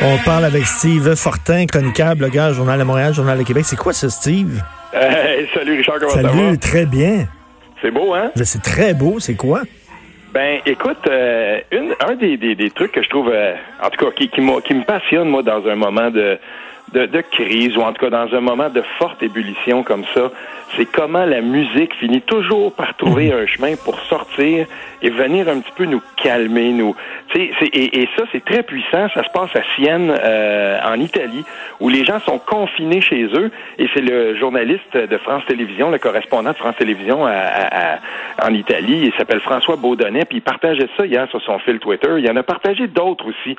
On parle avec Steve Fortin, chroniqueur, blogueur, Journal de Montréal, Journal de Québec. C'est quoi ce Steve? Hey, salut Richard, comment ça va? Salut, très bien. C'est beau, hein? C'est très beau, c'est quoi? Ben, écoute, euh, une, un des, des, des trucs que je trouve, euh, en tout cas, qui, qui, qui me passionne, moi, dans un moment de, de, de crise, ou en tout cas dans un moment de forte ébullition comme ça, c'est comment la musique finit toujours par trouver un chemin pour sortir et venir un petit peu nous calmer, nous. C'est- et, et ça, c'est très puissant. Ça se passe à Sienne, euh, en Italie, où les gens sont confinés chez eux. Et c'est le journaliste de France Télévisions, le correspondant de France Télévisions à- à- à- en Italie. Il s'appelle François Baudonnet. Puis il partageait ça hier sur son fil Twitter. Il en a partagé d'autres aussi.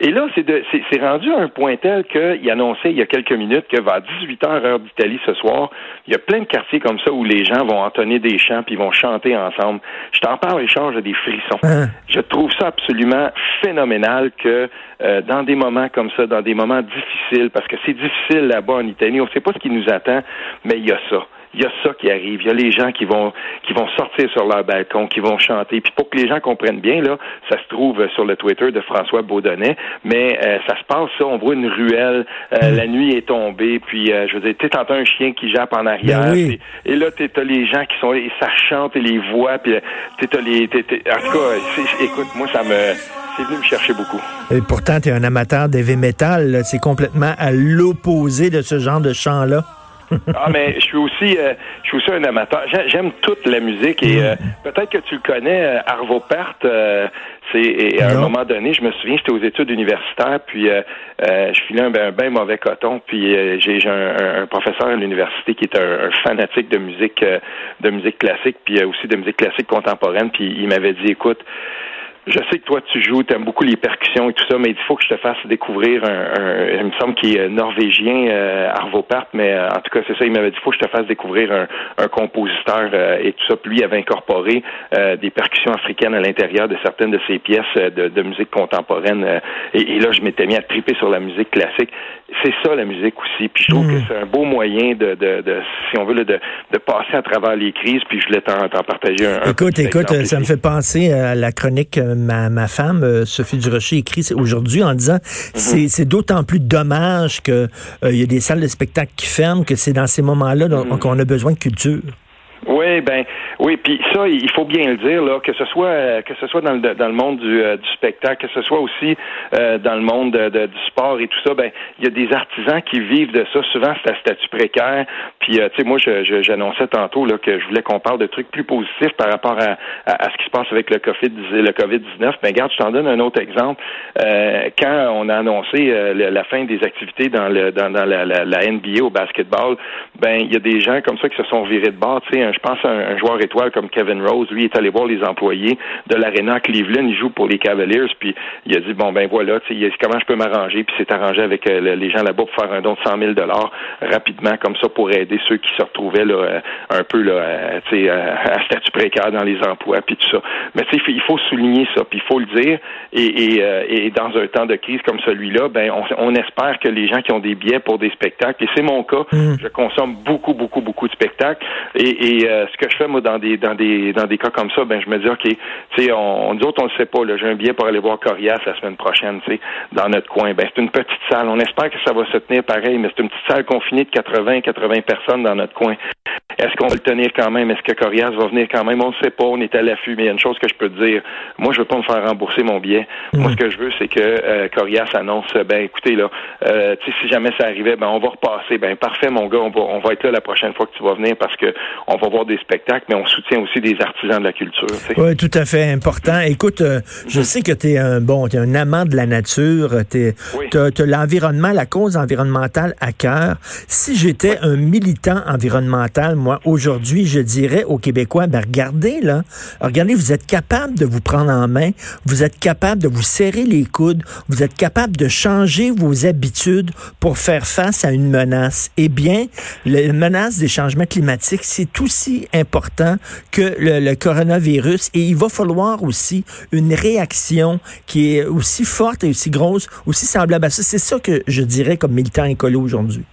Et là, c'est de- c'est c'est rendu à un point tel qu'il annonçait il y a quelques minutes que vers 18h heure d'Italie ce soir, il y a plein de quartiers comme ça où les gens vont entonner des chants puis vont chanter ensemble. Je t'en parle, Richard, j'ai des frissons. Hein? Je trouve ça absolument phénoménal que euh, dans des moments comme ça, dans des moments difficiles, parce que c'est difficile là-bas en Italie, on ne sait pas ce qui nous attend, mais il y a ça. Il y a ça qui arrive. Il y a les gens qui vont qui vont sortir sur leur balcon, qui vont chanter. Puis pour que les gens comprennent bien, là, ça se trouve sur le Twitter de François Baudonnet, mais euh, ça se passe ça. On voit une ruelle, euh, la nuit est tombée, puis euh, je veux dire, t'entends un chien qui jappe en arrière, Ben oui. puis- et là, t'es- t'as les gens qui sont là, et ça chante et les voix, puis euh, t'es- t'as les, t'es- t'es- en tout cas, écoute, moi ça me, c'est venu me chercher beaucoup. Et pourtant, tu es un amateur d'heavy metal. C'est complètement à l'opposé de ce genre de chant-là. Ah, mais je suis aussi, euh, je suis aussi un amateur. J'ai- J'aime toute la musique et euh, peut-être que tu le connais, euh, Arvo Pärt. euh, c'est et à un moment donné, je me souviens, j'étais aux études universitaires, puis euh, euh, je filais un ben, ben mauvais coton, puis euh, j'ai un, un- un professeur à l'université qui est un, un fanatique de musique, euh, de musique classique, puis euh, aussi de musique classique contemporaine, puis il m'avait dit, écoute. Je sais que toi tu joues, tu aimes beaucoup les percussions et tout ça, mais il faut que je te fasse découvrir un, un- il me semble qu'il est norvégien, euh, Arvo Pärt, mais euh, en tout cas c'est ça, il m'avait dit faut que je te fasse découvrir un, un compositeur euh, et tout ça. Puis lui avait incorporé euh, des percussions africaines à l'intérieur de certaines de ses pièces euh, de, de musique contemporaine. euh, et, et là je m'étais mis à triper sur la musique classique. C'est ça la musique aussi. Puis je trouve que c'est un beau moyen de, de, de si on veut, de, de passer à travers les crises. Puis je voulais t'en partager un. Écoute, écoute, exemple ça me fait penser à la chronique que ma, ma femme, euh, Sophie Durocher, écrit aujourd'hui en disant c'est c'est d'autant plus dommage que euh, il y a des salles de spectacle qui ferment, que c'est dans ces moments-là donc, qu'on a besoin de culture. Oui, ben oui, puis ça, il faut bien le dire là, que ce soit que ce soit dans le dans le monde du, euh, du spectacle, que ce soit aussi euh, dans le monde de- de- du sport et tout ça, ben il y a des artisans qui vivent de ça. Souvent, c'est à statut précaire. Puis euh, tu sais, moi, j'annonçais tantôt là que je voulais qu'on parle de trucs plus positifs par rapport à, à, ce qui se passe avec le Covid le Covid 19. Ben regarde, je t'en donne un autre exemple. Euh, quand on a annoncé la fin des activités dans le dans, la, la, NBA au basketball, ben il y a des gens comme ça qui se sont virés de bord. Tu sais, je pense à un joueur comme Kevin Rose, lui est allé voir les employés de l'aréna à Cleveland, il joue pour les Cavaliers, puis il a dit bon ben voilà, comment je peux m'arranger, puis s'est arrangé avec euh, le- les gens là-bas pour faire un don de 100 000 dollars rapidement comme ça pour aider ceux qui se retrouvaient là euh, un peu là, euh, à statut précaire dans les emplois puis tout ça. Mais tu sais, il faut souligner ça, puis il faut le dire. Et, et, et dans un temps de crise comme celui-là, ben on, on espère que les gens qui ont des billets pour des spectacles, et c'est mon cas, je consomme beaucoup, beaucoup, beaucoup de spectacles. Et, et euh, ce que je fais moi dans des dans des dans des cas comme ça, ben je me dis ok, tu sais, on, nous autres on le sait pas. J'ai un billet pour aller voir Corias la semaine prochaine, tu sais, dans notre coin. Ben c'est une petite salle. On espère que ça va se tenir pareil, mais c'est une petite salle confinée de 80, 80 personnes dans notre coin. Est-ce qu'on va le tenir quand même? Est-ce que Corias va venir quand même? On ne sait pas, on est à l'affût, mais il y a une chose que je peux te dire. Moi, je veux pas me faire rembourser mon billet. Moi, ce que je veux, c'est que euh, Corias annonce, ben écoutez, là, euh, tu sais, si jamais ça arrivait, ben on va repasser. Ben parfait, mon gars, on va, on va être là la prochaine fois que tu vas venir parce que on va voir des spectacles, mais on soutient aussi des artisans de la culture. Oui, tout à fait important. Écoute, euh, je sais que tu es un bon, es un amant de la nature, tu as, l'environnement, la cause environnementale à cœur. Si j'étais un militant environnemental, moi, aujourd'hui, je dirais aux Québécois, ben regardez là, regardez, vous êtes capable de vous prendre en main, vous êtes capable de vous serrer les coudes, vous êtes capable de changer vos habitudes pour faire face à une menace. Eh bien, la menace des changements climatiques, c'est aussi important que le, coronavirus et il va falloir aussi une réaction qui est aussi forte et aussi grosse, aussi semblable à ça. C'est ça que je dirais comme militant écolo aujourd'hui.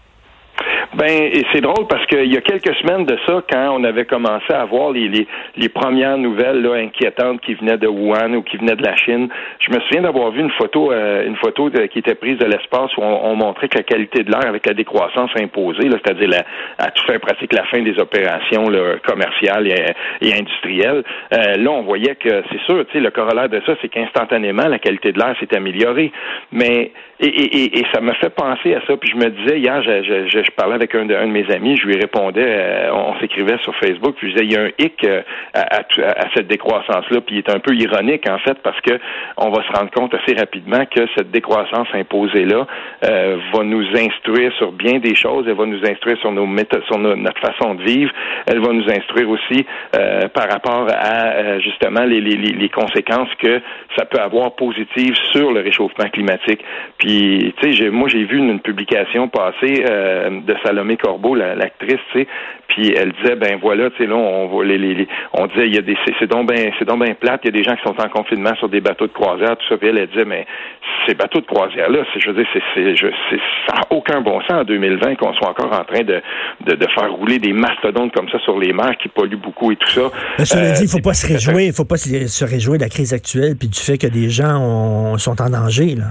Ben, et c'est drôle parce qu'il y a quelques semaines de ça, quand on avait commencé à voir les, les, les premières nouvelles là, inquiétantes qui venaient de Wuhan ou qui venaient de la Chine, je me souviens d'avoir vu une photo, euh, une photo qui était prise de l'espace où on, montrait que la qualité de l'air avec la décroissance imposée, c'est-à-dire à tout faire pratique la fin des opérations là, commerciales et, et industrielles, euh, là on voyait que c'est sûr, tu sais, le corollaire de ça, c'est qu'instantanément la qualité de l'air s'est améliorée, mais et, et, et, ça me fait penser à ça. Puis je me disais hier, je, je, je, parlais avec de, un de, mes amis, je lui répondais, euh, on s'écrivait sur Facebook, puis je disais, il y a un hic euh, à, cette décroissance-là, puis il est un peu ironique en fait parce que on va se rendre compte assez rapidement que cette décroissance imposée-là euh, va nous instruire sur bien des choses. Elle va nous instruire sur nos méthodes, sur notre façon de vivre. Elle va nous instruire aussi par rapport à justement les, conséquences que ça peut avoir positives sur le réchauffement climatique. Puis tu sais, moi, j'ai vu une, publication passer euh, de Salomé Corbeau, l'actrice, puis elle disait, ben voilà, tu sais, là, on, voit les, les, on disait, il y a des, c'est donc bien, bien plate, il y a des gens qui sont en confinement sur des bateaux de croisière, tout ça, puis elle, elle disait, mais ces bateaux de croisière là, je veux dire, c'est, ça n'a aucun bon sens en 2020 qu'on soit encore en train de, de, de, faire rouler des mastodontes comme ça sur les mers qui polluent beaucoup et tout ça. Mais cela dit, il faut pas se réjouir, il faut pas se réjouir de la crise actuelle puis du fait que des gens sont en danger là.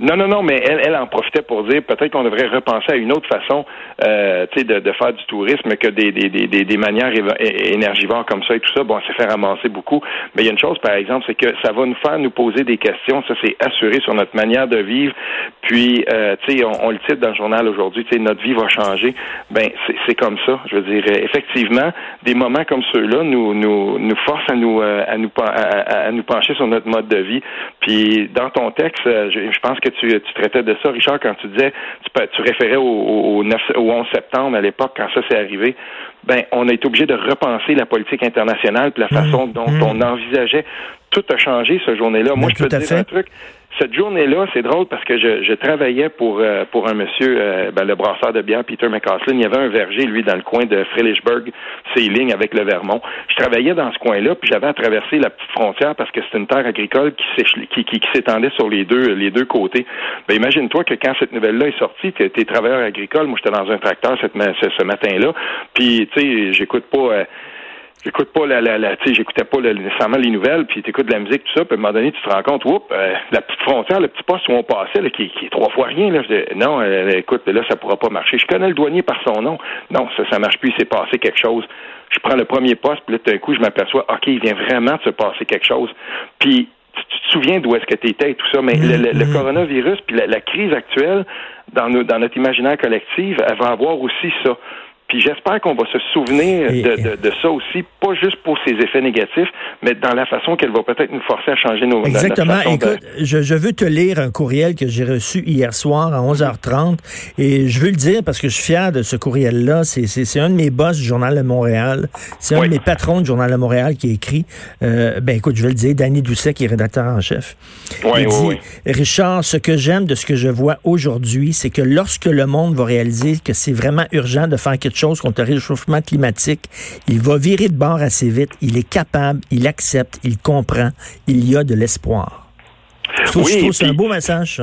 Non, non, non, mais elle, elle en profitait pour dire peut-être qu'on devrait repenser à une autre façon euh, de, de faire du tourisme que des, des, des, des manières énergivores comme ça et tout ça. Bon, c'est fait ramasser beaucoup. Mais il y a une chose, par exemple, c'est que ça va nous faire nous poser des questions. Ça, c'est assuré sur notre manière de vivre. Puis, euh, tu sais, on, le titre dans le journal aujourd'hui, tu sais, notre vie va changer. Ben, c'est comme ça. Je veux dire, effectivement, des moments comme ceux-là nous, nous, nous forcent à nous, euh, à nous, à, nous pencher sur notre mode de vie. Puis, dans ton texte, euh, je pense que tu, tu, traitais de ça, Richard, quand tu disais, tu, tu référais au, au, 9, au 11 septembre à l'époque, quand ça s'est arrivé. Ben, on a été obligé de repenser la politique internationale, puis la mmh. façon dont mmh. on envisageait. Tout a changé ce journée-là. Moi, ben, je peux te dire un truc cette journée-là, c'est drôle parce que je, je travaillais pour euh, pour un monsieur, euh, ben, le brasseur de bière, Peter McCaslin. Il y avait un verger, lui, dans le coin de Frelichburg, ses lignes avec le Vermont. Je travaillais dans ce coin-là, puis j'avais à traverser la petite frontière parce que c'est une terre agricole qui, qui, qui, s'étendait sur les deux les deux côtés. Ben, imagine-toi que quand cette nouvelle-là est sortie, tu es travailleur agricole. Moi, j'étais dans un tracteur cette, ce, matin-là. Puis, tu sais, j'écoute pas... Euh, j'écoute pas la, la, la tu sais, j'écoutais pas nécessairement les nouvelles, puis tu écoutes de la musique, tout ça, puis à un moment donné, tu te rends compte, oups, euh, la petite frontière, le petit poste où on passait, là, qui, qui est trois fois rien, là, je dis, non, euh, écoute, là, ça pourra pas marcher. Je connais le douanier par son nom. Non, ça, ça marche plus, il s'est passé quelque chose. Je prends le premier poste, puis là, d'un coup, je m'aperçois, OK, il vient vraiment de se passer quelque chose. Puis, tu, te souviens d'où est-ce que tu étais et tout ça, mais le, le, mm-hmm. coronavirus, puis la, la, crise actuelle, dans, nos, dans notre imaginaire collectif, elle va avoir aussi ça. Puis j'espère qu'on va se souvenir de, de, de, ça aussi, pas juste pour ses effets négatifs, mais dans la façon qu'elle va peut-être nous forcer à changer nos Exactement. Écoute, je, je, veux te lire un courriel que j'ai reçu hier soir à 11h30 et je veux le dire parce que je suis fier de ce courriel-là. C'est un de mes boss du Journal de Montréal. C'est un de mes patrons du Journal de Montréal qui a écrit. Euh, ben écoute, je vais le dire, Danny Doucet, qui est rédacteur en chef. Oui, Il dit, Richard, ce que j'aime de ce que je vois aujourd'hui, c'est que lorsque le monde va réaliser que c'est vraiment urgent de faire quelque chose contre le réchauffement climatique, il va virer de bord assez vite. Il est capable, il accepte, il comprend. Il y a de l'espoir. Je trouve, oui, c'est un beau message,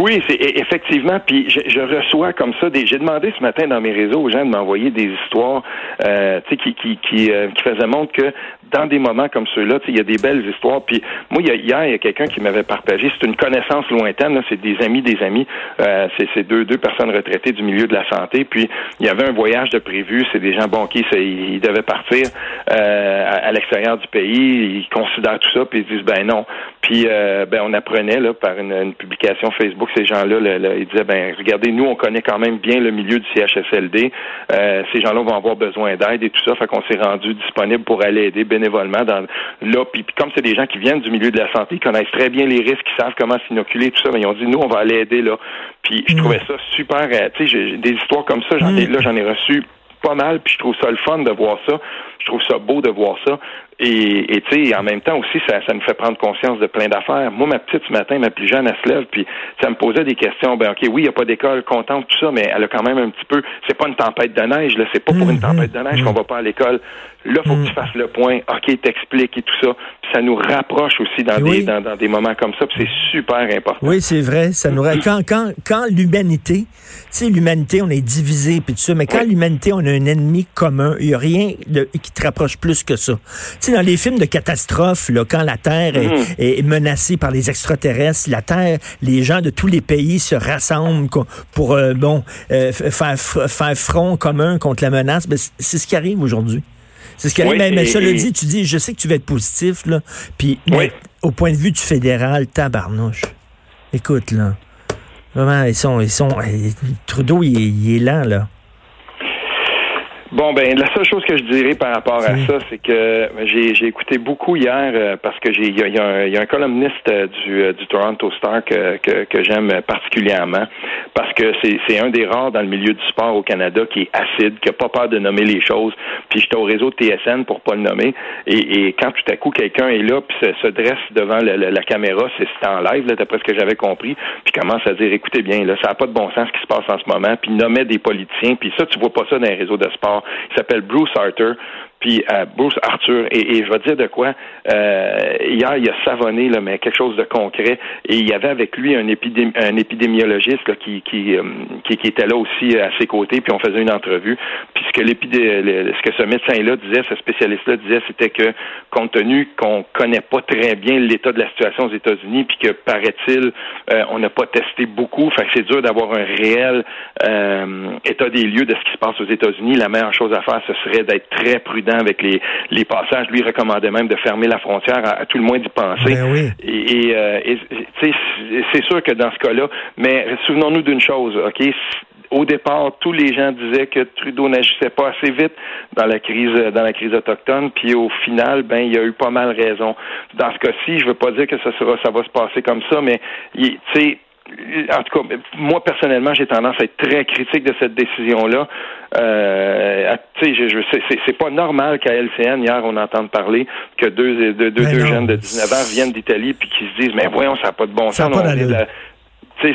Oui, c'est e, effectivement. Puis je, reçois comme ça des. J'ai demandé ce matin dans mes réseaux aux gens de m'envoyer des histoires, euh, tu sais, qui qui qui, euh, qui faisaient montre que dans des moments comme ceux-là, il y a des belles histoires. Puis moi, hier, il y a quelqu'un qui m'avait partagé, c'est une connaissance lointaine, c'est des amis des amis, euh, c'est deux, deux personnes retraitées du milieu de la santé. Puis il y avait un voyage de prévu, c'est des gens bon qui ils devaient partir euh, à, l'extérieur du pays, ils considèrent tout ça, puis ils disent ben non. Puis euh, ben on apprenait là par une, publication Facebook, ces gens-là, ils disaient ben regardez, nous on connaît quand même bien le milieu du CHSLD. Euh, ces gens-là vont avoir besoin d'aide et tout ça, fait qu'on s'est rendu disponible pour aller aider bénévolement dans là. Puis, comme c'est des gens qui viennent du milieu de la santé, ils connaissent très bien les risques, ils savent comment s'inoculer tout ça, ben, ils ont dit nous on va aller aider là. Puis je mm. trouvais ça super. Euh, tu sais, des histoires comme ça, j'en ai mm. là j'en ai reçu pas mal, puis je trouve ça le fun de voir ça. Je trouve ça beau de voir ça. Et tu sais, en même temps aussi, ça, ça nous fait prendre conscience de plein d'affaires. Moi, ma petite ce matin, ma plus jeune, elle se lève, puis ça me posait des questions. Ben ok, oui, il n'y a pas d'école, contente, tout ça, mais elle a quand même un petit peu. C'est pas une tempête de neige, là. C'est pas pour une mm-hmm. tempête de neige qu'on va pas à l'école. Là, faut que tu mm. fasses le point. Ok, t'expliques et tout ça. Puis ça nous rapproche aussi dans des dans, dans, des moments comme ça. Puis c'est super important. Oui, c'est vrai. Ça nous quand quand quand l'humanité, tu sais, l'humanité, on est divisé puis tout ça, mais quand l'humanité, on a un ennemi commun, il y a rien de, qui te rapproche plus que ça dans les films de catastrophe, là, quand la Terre est, mhm. menacée par les extraterrestres, la Terre, les gens de tous les pays se rassemblent pour euh, bon euh, faire, faire front commun contre la menace. Ben, c'est ce qui arrive aujourd'hui. C'est ce qui arrive. mais, ça le dit, tu dis, je sais que tu vas être positif, là. Puis, au point de vue du fédéral, tabarnouche. Écoute, là. Vraiment, ils sont, ils sont, Trudeau, il, il est lent, là. Bon, ben la seule chose que je dirais par rapport à ça, c'est que j'ai écouté beaucoup hier euh, parce que j'ai il y, a, un columniste euh, du, euh, du Toronto Star que, que, j'aime particulièrement parce que c'est un des rares dans le milieu du sport au Canada qui est acide, qui a pas peur de nommer les choses. Puis j'étais au réseau TSN pour pas le nommer. Et, quand tout à coup quelqu'un est là puis se, dresse devant la caméra, c'est en live d'après ce que j'avais compris, puis commence à dire écoutez bien là, ça a pas de bon sens ce qui se passe en ce moment, puis nommait des politiciens, puis ça tu vois pas ça dans les réseaux de sport il s'appelle Bruce Arthur puis euh, Bruce Arthur, et, et, je vais dire de quoi, euh, hier, il a savonné, là, mais quelque chose de concret, et il y avait avec lui un, un épidémiologiste là, qui, qui, euh, qui, était là aussi à ses côtés, puis on faisait une entrevue. Puis ce que, ce que ce médecin-là disait, ce spécialiste-là disait, c'était que compte tenu qu'on connaît pas très bien l'état de la situation aux États-Unis, puis que, paraît-il, euh, on n'a pas testé beaucoup, fait que c'est dur d'avoir un réel état des lieux de ce qui se passe aux États-Unis. La meilleure chose à faire, ce serait d'être très prudent avec les, les passages. Lui recommandait même de fermer la frontière, à, tout le moins d'y penser. Ben et, euh, c'est sûr que dans ce cas-là, mais souvenons-nous d'une chose, OK? au départ, tous les gens disaient que Trudeau n'agissait pas assez vite dans la crise dans la crise autochtone, puis au final, ben il y a eu pas mal raison. Dans ce cas-ci, je veux pas dire que ça sera ça va se passer comme ça, mais tu sais en tout cas, moi personnellement, j'ai tendance à être très critique de cette décision-là. Euh, tu sais, je, c'est pas normal qu'à LCN hier on entende parler que deux deux, deux, jeunes de 19 ans viennent d'Italie puis qui se disent mais voyons ça n'a pas de bon sens. c'est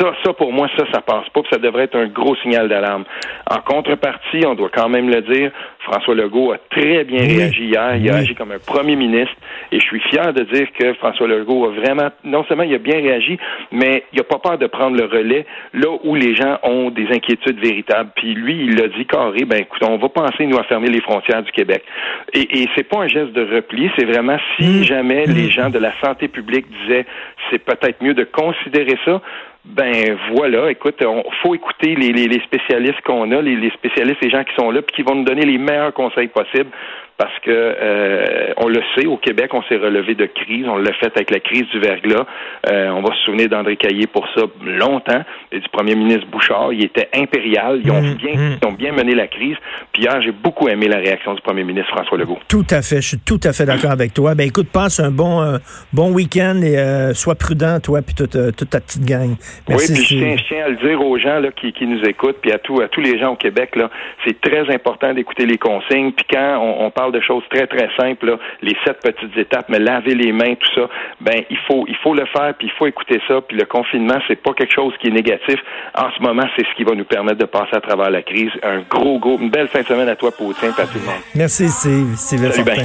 ça, ça pour moi, ça, ça passe pas, puis ça devrait être un gros signal d'alarme. En contrepartie, on doit quand même le dire, François Legault a très bien réagi hier. Il a agi comme un premier ministre. Et je suis fier de dire que François Legault a vraiment, non seulement il a bien réagi, mais il n'a pas peur de prendre le relais là où les gens ont des inquiétudes véritables. Puis lui, il a dit carré, ben écoute, on va penser, nous, à fermer les frontières du Québec. Et, et c'est pas un geste de repli, c'est vraiment si mmh. jamais les mmh. gens de la santé publique disaient c'est peut-être mieux de considérer ça, ben voilà, écoute, on faut écouter les, les, spécialistes qu'on a, les, les, spécialistes, les gens qui sont là, puis qui vont nous donner les meilleurs conseils possibles parce que euh, on le sait, au Québec, on s'est relevé de crise. On l'a fait avec la crise du verglas. Euh, on va se souvenir d'André Caillé pour ça longtemps, et du premier ministre Bouchard. Il était impérial. Ils ont, mmh, bien, mmh. ils ont bien mené la crise. Puis hier, j'ai beaucoup aimé la réaction du premier ministre François Legault. Tout à fait. Je suis tout à fait d'accord avec toi. Ben écoute, passe un bon, euh, bon week-end et sois prudent, toi, puis toute, toute ta petite gang. Merci, oui, puis je tiens, je tiens, à le dire aux gens là, qui, qui nous écoutent, puis à, tout, à tous les gens au Québec, là, c'est très important d'écouter les consignes. Puis quand on, on parle de choses très, très simples, les sept petites étapes, mais laver les mains, tout ça, ben il faut, il faut le faire, puis il faut écouter ça. Puis le confinement, c'est pas quelque chose qui est négatif. En ce moment, c'est ce qui va nous permettre de passer à travers la crise. Un gros, gros, une belle fin de semaine à toi, Poutine, à tout le monde. Merci, Salut.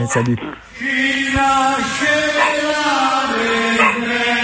Salut.